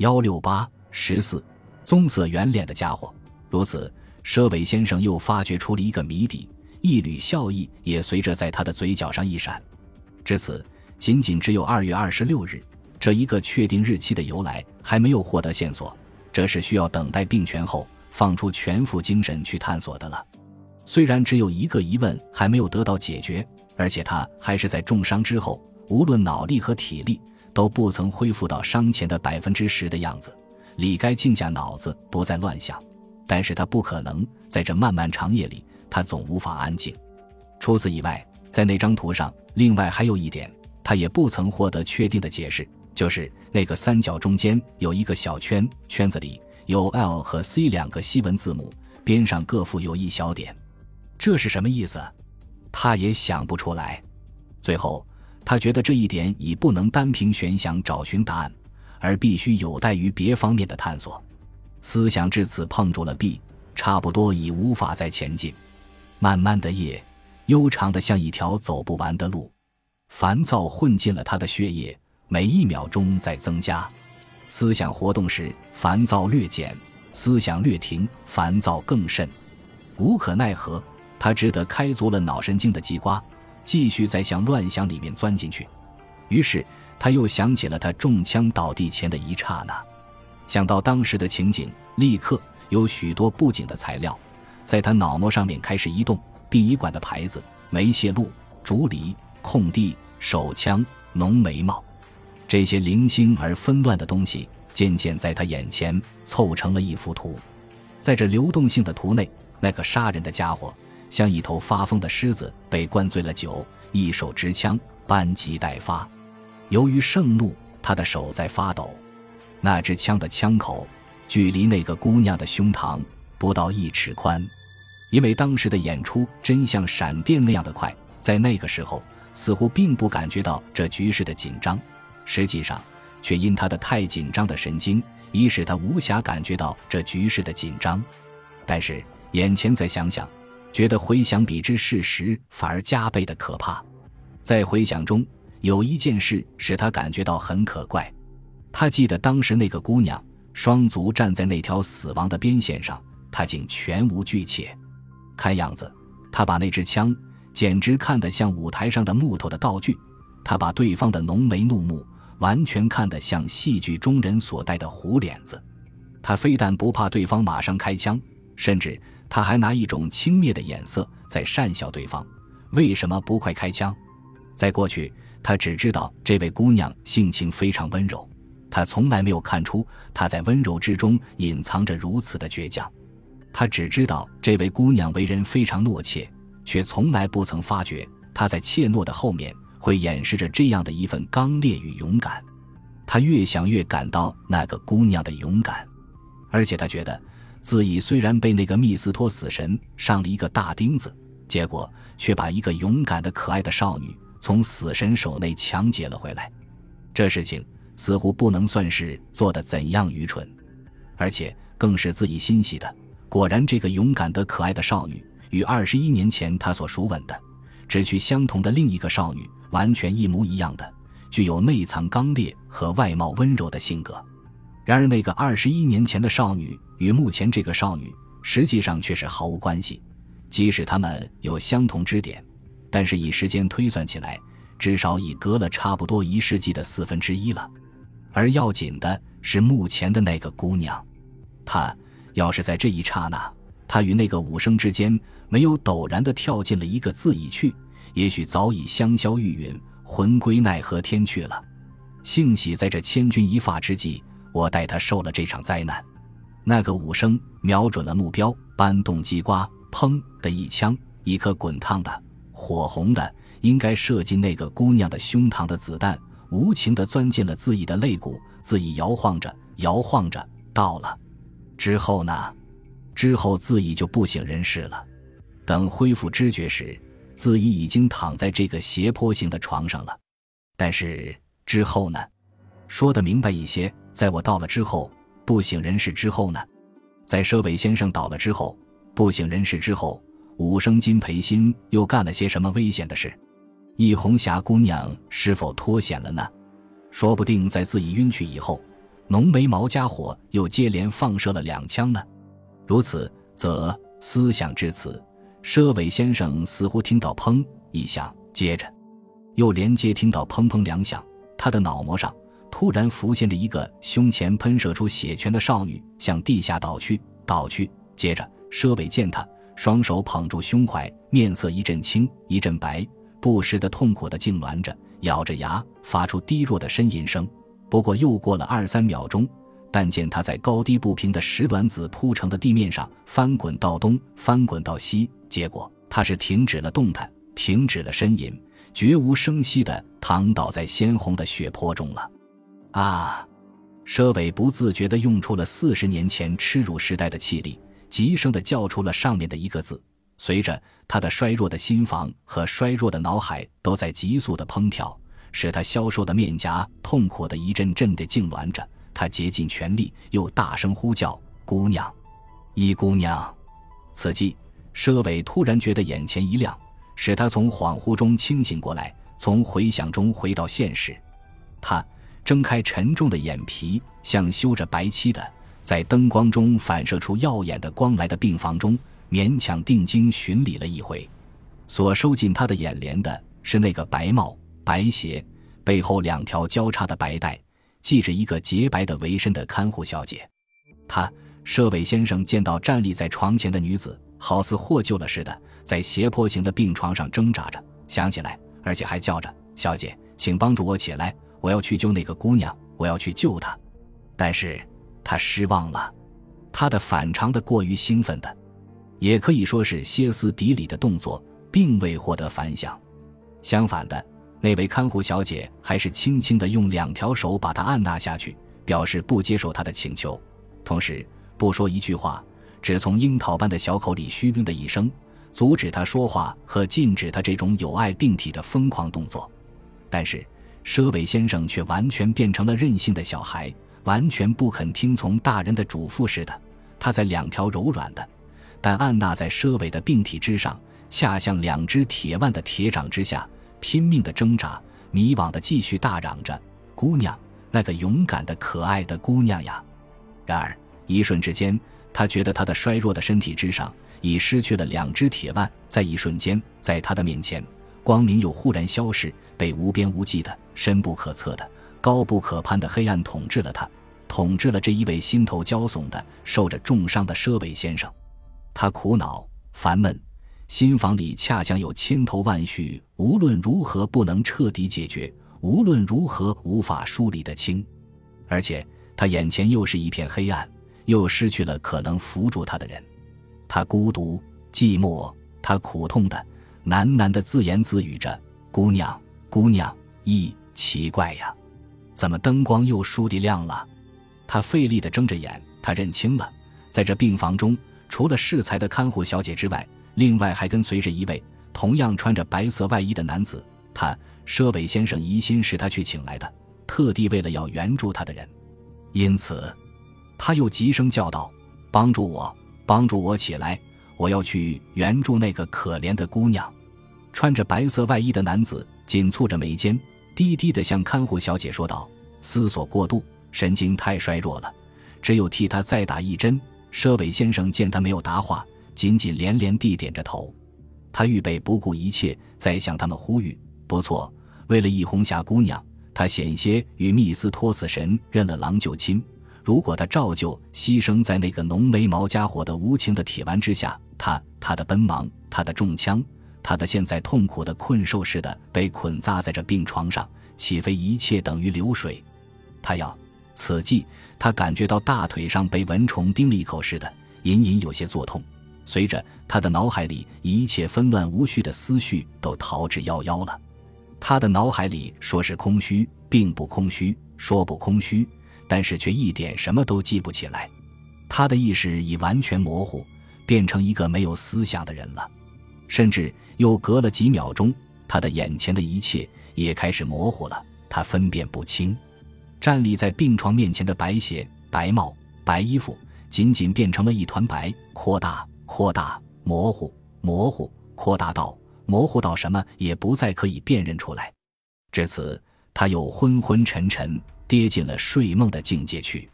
幺六八十四，棕色圆脸的家伙。如此，佘伟先生又发掘出了一个谜底，一缕笑意也随着在他的嘴角上一闪。至此，仅仅只有二月二十六日这一个确定日期的由来还没有获得线索，这是需要等待病全后放出全副精神去探索的了。虽然只有一个疑问还没有得到解决，而且他还是在重伤之后，无论脑力和体力都不曾恢复到伤前的百分之十的样子，理该静下脑子不再乱想。但是他不可能在这漫漫长夜里，他总无法安静。除此以外，在那张图上，另外还有一点，他也不曾获得确定的解释，就是那个三角中间有一个小圈，圈子里有 L 和 C 两个西文字母，边上各附有一小点。这是什么意思？他也想不出来。最后，他觉得这一点已不能单凭悬想找寻答案，而必须有待于别方面的探索。思想至此碰住了壁，差不多已无法再前进。漫漫的夜，悠长的像一条走不完的路。烦躁混进了他的血液，每一秒钟在增加。思想活动时，烦躁略减；思想略停，烦躁更甚。无可奈何。他只得开足了脑神经的机关，继续在向乱想里面钻进去。于是他又想起了他中枪倒地前的一刹那，想到当时的情景，立刻有许多布景的材料在他脑膜上面开始移动：殡仪馆的牌子、梅谢路、竹篱、空地、手枪、浓眉毛，这些零星而纷乱的东西渐渐在他眼前凑成了一幅图。在这流动性的图内，那个杀人的家伙。像一头发疯的狮子，被灌醉了酒，一手执枪，扳机待发。由于盛怒，他的手在发抖。那支枪的枪口距离那个姑娘的胸膛不到一尺宽。因为当时的演出真像闪电那样的快，在那个时候似乎并不感觉到这局势的紧张，实际上却因他的太紧张的神经，已使他无暇感觉到这局势的紧张。但是眼前再想想。觉得回想比之事实反而加倍的可怕，在回想中有一件事使他感觉到很可怪，他记得当时那个姑娘双足站在那条死亡的边线上，他竟全无惧怯，看样子他把那支枪简直看得像舞台上的木头的道具，他把对方的浓眉怒目完全看得像戏剧中人所戴的虎脸子，他非但不怕对方马上开枪，甚至。他还拿一种轻蔑的眼色在讪笑对方，为什么不快开枪？在过去，他只知道这位姑娘性情非常温柔，他从来没有看出她在温柔之中隐藏着如此的倔强。他只知道这位姑娘为人非常懦怯，却从来不曾发觉她在怯懦的后面会掩饰着这样的一份刚烈与勇敢。他越想越感到那个姑娘的勇敢，而且他觉得。自己虽然被那个密斯托死神上了一个大钉子，结果却把一个勇敢的、可爱的少女从死神手内抢劫了回来。这事情似乎不能算是做的怎样愚蠢，而且更是自己欣喜的。果然，这个勇敢的、可爱的少女与二十一年前他所熟吻的、志趣相同的另一个少女完全一模一样的，具有内藏刚烈和外貌温柔的性格。然而，那个二十一年前的少女与目前这个少女实际上却是毫无关系。即使他们有相同之点，但是以时间推算起来，至少已隔了差不多一世纪的四分之一了。而要紧的是，目前的那个姑娘，她要是在这一刹那，她与那个武生之间没有陡然的跳进了一个字已去，也许早已香消玉殒，魂归奈何天去了。幸喜在这千钧一发之际。我带他受了这场灾难。那个武生瞄准了目标，搬动机刮，砰的一枪，一颗滚烫的、火红的，应该射进那个姑娘的胸膛的子弹，无情地钻进了自己的肋骨。自己摇晃着，摇晃着，到了。之后呢？之后自己就不省人事了。等恢复知觉时，自己已经躺在这个斜坡形的床上了。但是之后呢？说的明白一些。在我到了之后，不省人事之后呢？在佘伟先生倒了之后，不省人事之后，武生金培新又干了些什么危险的事？易红霞姑娘是否脱险了呢？说不定在自己晕去以后，浓眉毛家伙又接连放射了两枪呢？如此，则思想至此，佘伟先生似乎听到砰一响，接着又连接听到砰砰两响，他的脑膜上突然浮现着一个胸前喷射出血泉的少女，向地下倒去，倒去。接着，佘伟见她双手捧住胸怀，面色一阵青一阵白，不时的痛苦的痉挛着。咬着牙，发出低弱的呻吟声。不过又过了二三秒钟，但见他在高低不平的石卵子铺成的地面上翻滚到东，翻滚到西。结果他是停止了动弹，停止了呻吟，绝无声息地躺倒在鲜红的血泊中了。啊！佘伟不自觉地用出了四十年前耻辱时代的气力，急声地叫出了上面的一个字。随着他的衰弱的心房和衰弱的脑海都在急速的烹调，使他消瘦的面颊痛苦的一阵阵的痉挛着。他竭尽全力，又大声呼叫：“姑娘，一姑娘！”此际，佘伟突然觉得眼前一亮，使他从恍惚中清醒过来，从回想中回到现实。他睁开沉重的眼皮，像修着白漆的，在灯光中反射出耀眼的光来的病房中。勉强定睛巡礼了一回，所收进他的眼帘的是那个白帽、白鞋，背后两条交叉的白带，系着一个洁白的围身的看护小姐。他，舍伟先生见到站立在床前的女子，好似获救了似的，在斜坡形的病床上挣扎着，想起来，而且还叫着：“小姐，请帮助我起来，我要去救那个姑娘，我要去救她。”但是，他失望了，他的反常的过于兴奋的。也可以说是歇斯底里的动作，并未获得反响。相反的，那位看护小姐还是轻轻地用两条手把他按捺下去，表示不接受他的请求，同时不说一句话，只从樱桃般的小口里嘘的一声，阻止他说话和禁止他这种有碍病体的疯狂动作。但是，佘伟先生却完全变成了任性的小孩，完全不肯听从大人的嘱咐似的。他在两条柔软的。但按捺在佘伟的病体之上，恰像两只铁腕的铁掌之下，拼命的挣扎，迷惘的继续大嚷着：“姑娘，那个勇敢的、可爱的姑娘呀！”然而一瞬之间，他觉得他的衰弱的身体之上已失去了两只铁腕，在一瞬间，在他的面前，光明又忽然消逝，被无边无际的、深不可测的、高不可攀的黑暗统治了他，统治了这一位心头焦悚的、受着重伤的佘伟先生。他苦恼、烦闷，心房里恰像有千头万绪，无论如何不能彻底解决，无论如何无法梳理得清。而且他眼前又是一片黑暗，又失去了可能扶助他的人。他孤独、寂寞，他苦痛的、喃喃的自言自语着：“姑娘，姑娘，咦，奇怪呀，怎么灯光又倏地亮了？”他费力地睁着眼，他认清了，在这病房中。除了适才的看护小姐之外，另外还跟随着一位同样穿着白色外衣的男子。他佘伟先生疑心是他去请来的，特地为了要援助他的人，因此他又急声叫道：“帮助我，帮助我起来！我要去援助那个可怜的姑娘。”穿着白色外衣的男子紧蹙着眉间，低低地向看护小姐说道：“思索过度，神经太衰弱了，只有替他再打一针。”佘伟先生见他没有答话，仅仅连连地点着头。他预备不顾一切，再向他们呼吁。不错，为了易红霞姑娘，他险些与密斯托死神认了郎舅亲。如果他照旧牺牲在那个浓眉毛家伙的无情的铁腕之下，他、他的奔忙、他的中枪、他的现在痛苦的困兽似的被捆扎在这病床上，岂非一切等于流水？他要。此际，他感觉到大腿上被蚊虫叮了一口似的，隐隐有些作痛。随着他的脑海里一切纷乱无序的思绪都逃之夭夭了。他的脑海里说是空虚，并不空虚；说不空虚，但是却一点什么都记不起来。他的意识已完全模糊，变成一个没有思想的人了。甚至又隔了几秒钟，他的眼前的一切也开始模糊了，他分辨不清。站立在病床面前的白鞋、白帽、白衣服，仅仅变成了一团白，扩大、扩大、模糊、模糊、扩大到模糊到什么也不再可以辨认出来。至此，他又昏昏沉沉、跌进了睡梦的境界去。